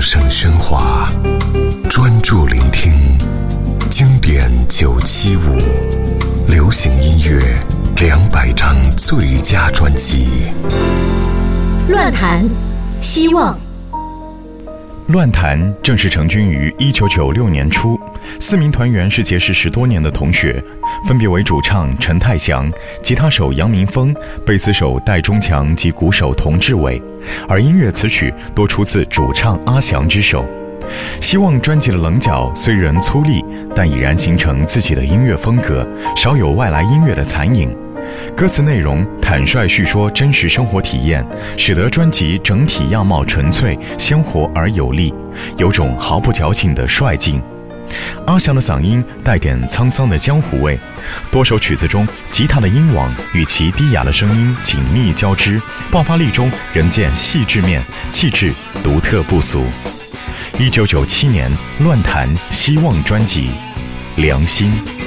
声喧哗，专注聆听经典九七五，流行音乐两百张最佳专辑。乱弹，希望。乱弹正式成军于一九九六年初，四名团员是结识十多年的同学，分别为主唱陈泰祥、吉他手杨明峰、贝斯手戴中强及鼓手童志伟，而音乐词曲多出自主唱阿翔之手。希望专辑的棱角虽然粗粝，但已然形成自己的音乐风格，少有外来音乐的残影。歌词内容坦率叙说真实生活体验，使得专辑整体样貌纯粹、鲜活而有力，有种毫不矫情的率劲。阿翔的嗓音带点沧桑的江湖味，多首曲子中吉他的音网与其低哑的声音紧密交织，爆发力中仍见细致面，气质独特不俗。一九九七年乱弹希望专辑，良心。